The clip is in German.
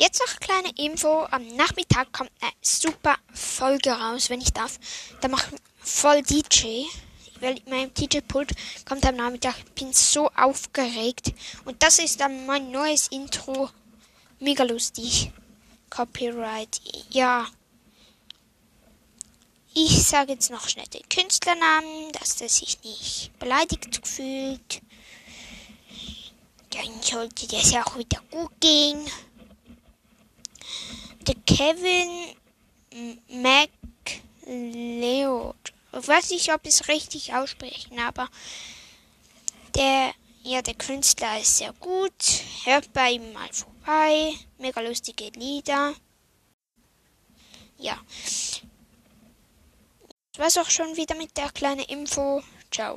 Jetzt noch kleine Info. Am Nachmittag kommt eine super Folge raus, wenn ich darf. Da mache voll DJ. Weil mein DJ-Pult kommt am Nachmittag. Ich bin so aufgeregt. Und das ist dann mein neues Intro. Mega lustig. Copyright. Ja. Ich sage jetzt noch schnell den Künstlernamen, dass er sich nicht beleidigt fühlt. Dann sollte das ja auch wieder gut gehen. Kevin McLeod. Ich weiß nicht, ob ich es richtig aussprechen, aber der, ja, der Künstler ist sehr gut. Hört bei ihm mal vorbei. Mega lustige Lieder. Ja. Das war's auch schon wieder mit der kleinen Info. Ciao.